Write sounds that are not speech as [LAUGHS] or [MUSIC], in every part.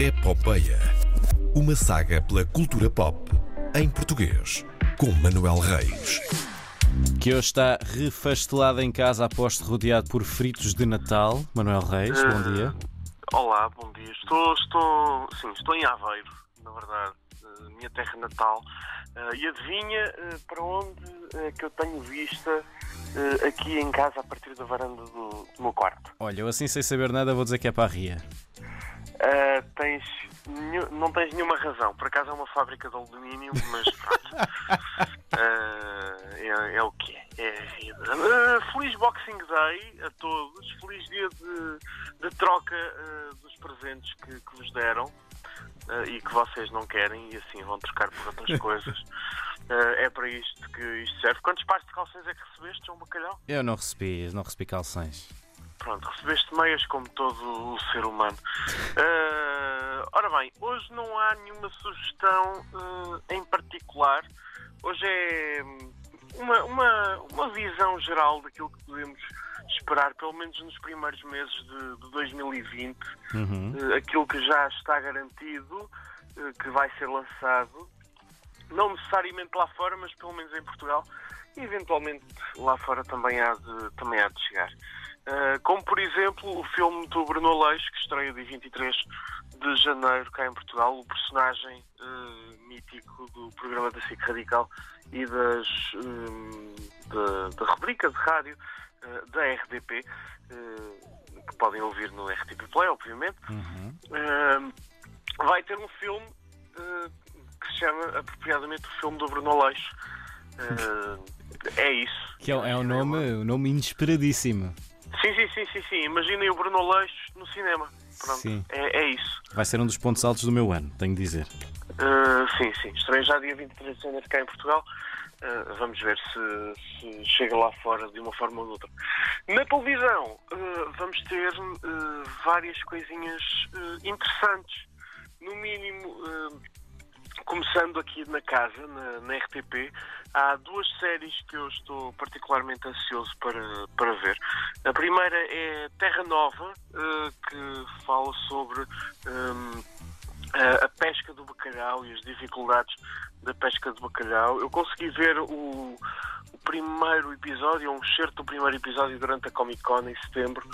Epopeia. Uma saga pela cultura pop em português. Com Manuel Reis. Que hoje está refastelado em casa após rodeado por fritos de Natal. Manuel Reis, bom dia. Olá, bom dia. Estou, estou, sim, estou em Aveiro, na verdade, eh, minha terra natal. Eh, e adivinha eh, para onde eh, que eu tenho vista eh, aqui em casa a partir da varanda do, do meu quarto? Olha, eu assim sem saber nada vou dizer que é para a Ria. Eh, tens, não tens nenhuma razão. Por acaso é uma fábrica de alumínio, mas pronto. Eh, [LAUGHS] é, é o que é. É a vida. Eh, feliz Boxing Day a todos. Feliz dia de, de troca dos presentes que, que vos deram e que vocês não querem e assim vão trocar por outras [LAUGHS] coisas. É para isto que isto serve. Quantos pares de calções é que recebeste, João Bacalhau? Eu não recebi, não recebi calções. Pronto, recebeste meias como todo o ser humano. Eh, ora bem, hoje não há nenhuma sugestão eh, em particular. Hoje é hum, uma, uma, uma visão geral daquilo que podemos esperar, pelo menos nos primeiros meses de, de 2020. Uhum. Eh, aquilo que já está garantido, que vai ser lançado, não necessariamente lá fora, mas pelo menos em Portugal, e eventualmente lá fora também há de, também há de chegar. Eh, como, por exemplo, o filme do Bruno Aleixo, que estreia dia 23 de janeiro cá em Portugal, o personagem eh, mítico do programa da SIC Radical e das, hum, da, da rubrica de rádio eh, da RDP, eh, que podem ouvir no RTP Play, obviamente. Uhum. Uh, vai ter um filme uh, que se chama apropriadamente o filme do Bruno Aleixo. Uh, é isso. Que é, é um nome, um nome inesperadíssimo. Sim, sim, sim. Imaginem o Bruno Aleixo no cinema. Pronto, Sim. É, é isso. Vai ser um dos pontos altos do meu ano, tenho de dizer. Uh, sim, sim. Estreia já dia 23 de janeiro cá em Portugal. Uh, vamos ver se, se chega lá fora de uma forma ou de outra. Na televisão, uh, vamos ter uh, várias coisinhas uh, interessantes. No mínimo, uh, começando aqui na casa, na, na RTP, há duas séries que eu estou particularmente ansioso para, para ver. A primeira é Terra Nova, uh, que fala sobre. um, a, a pesca do bacalhau e as dificuldades da pesca do bacalhau. Eu consegui ver o, o primeiro episódio, um excerto do primeiro episódio durante a Comic Con em setembro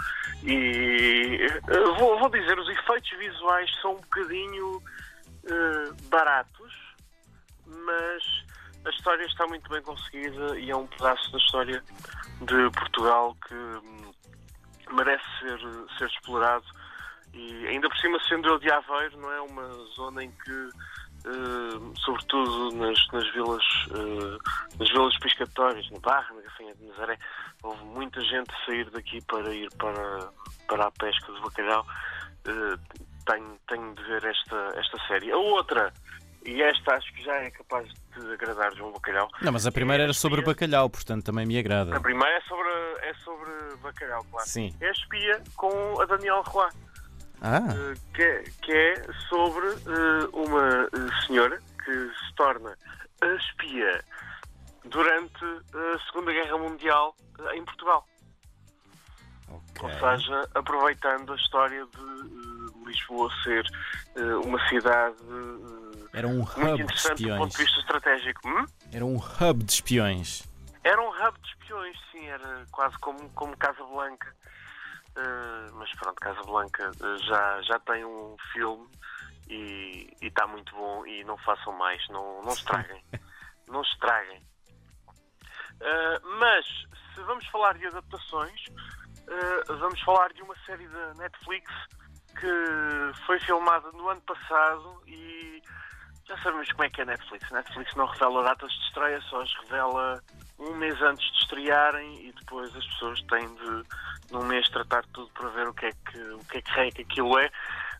e eh, vou, vou dizer, os efeitos visuais são um bocadinho eh, baratos, mas a história está muito bem conseguida e é um pedaço da história de Portugal que hum, merece ser, ser explorado e ainda por cima sendo eu de Aveiro, não é uma zona em que, eh, sobretudo nas, nas vilas eh, nas vilas piscatórias, na Barra, na Gafanha de Nazaré, houve muita gente sair daqui para ir para, para a pesca do bacalhau. Eh, tenho, tenho de ver esta, esta série. A outra, e esta acho que já é capaz de agradar João Bacalhau. Não, mas a primeira era sobre bacalhau, portanto também me agrada. A primeira é sobre, é sobre bacalhau, claro. Sim. É a espia com a Daniel Roy. Ah, Eh, que, é- que é sobre eh, uma eh, senhora que se torna a espia durante a Segunda Guerra Mundial em Portugal. Ou ok. seja, aproveitando a história de Lisboa ser eh, uma cidade eh, Era um muito hub de interessante do ponto espiões. de vista estratégico. Hum? Era um hub de espiões. Era um hub de espiões, sim, era quase como, como Casa Blanca. Uh, mas pronto, Casa Blanca uh, já, já tem um filme e está muito bom e não façam mais, não, não [LAUGHS] estraguem. não estraguem. Uh, mas se vamos falar de adaptações, uh, vamos falar de uma série da Netflix que foi filmada no ano passado e já sabemos como é que é a Netflix. A Netflix não revela datas de estreia, só as revela um mês antes de estrearem e depois as pessoas têm de, num mês, tratar tudo para ver o que é que, o que, é que, raio que aquilo é.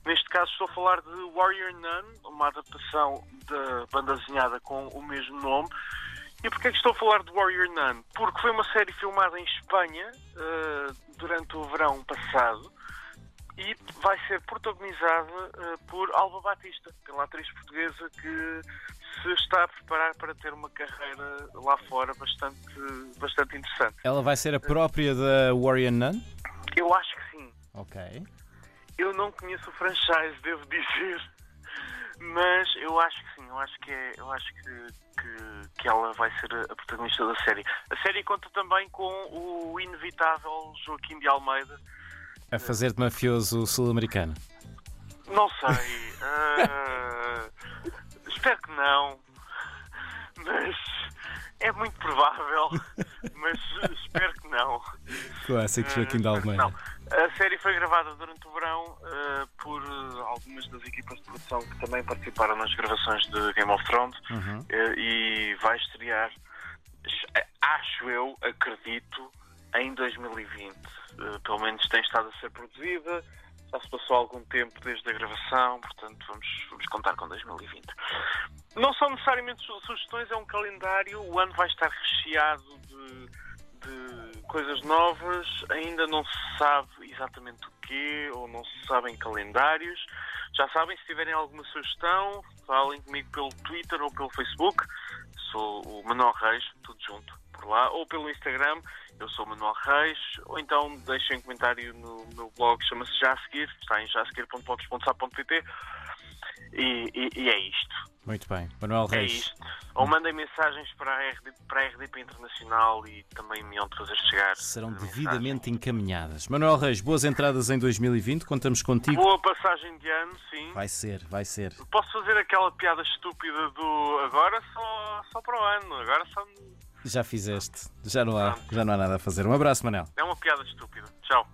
Neste caso estou a falar de Warrior Nun, uma adaptação da banda desenhada com o mesmo nome. E porquê é que estou a falar de Warrior Nun? Porque foi uma série filmada em Espanha eh, durante o verão passado e vai ser protagonizada eh, por Alba Batista, pela atriz portuguesa que se está a preparar para ter uma carreira lá fora bastante, bastante interessante. Ela vai ser a própria da Warrior Nun? Eu acho que sim. Ok. Eu não conheço o franchise, devo dizer. [LAUGHS] Mas eu acho que sim, eu acho que, é, eu acho que, que, que ela vai ser a protagonista da série. A série conta também com o inevitável Joaquim de Almeida. A fazer de mafioso sul-americano. Não sei. uh, [LAUGHS] espero que não. Mas é muito provável. Mas espero que não. Clássico Joaquim de Almeida. Não. A série foi gravada durante o verão uh, por algumas das equipas de produção que também participaram nas gravações de Game of Thrones Uhum. uh, e vai estrear, acho eu, acredito, em 2020. pelo menos tem estado a ser produzida, já se passou algum tempo desde a gravação, portanto vamos, vamos contar com 2020. Não são necessariamente su- sugestões, é um calendário, o ano vai estar recheado de, de coisas novas, ainda não se sabe exatamente o quê, ou não se sabem calendários. Já sabem, se tiverem alguma sugestão, falem comigo pelo Twitter ou pelo Facebook. Sou o Manuel Reis, tudo junto por lá, ou pelo Instagram, eu sou Manuel Reis, ou então deixem um comentário no meu blog, chama-se Já a Seguir, está em jaseguir.blogs.sa.pt e, e, e é isto. Muito bem. Manuel É Reis. isto. Ou mandem mensagens para a, RD, para a RDP Internacional e também me hão de fazer chegar. Serão devidamente encaminhadas. Manuel Reis, boas entradas em 2020. Contamos contigo. Boa passagem de ano, sim. Vai ser, vai ser. Posso fazer aquela piada estúpida do agora só, só para o ano, agora só. Já fizeste. Já não há, já não há nada a fazer. Um abraço, Manel. É uma piada estúpida. Tchau.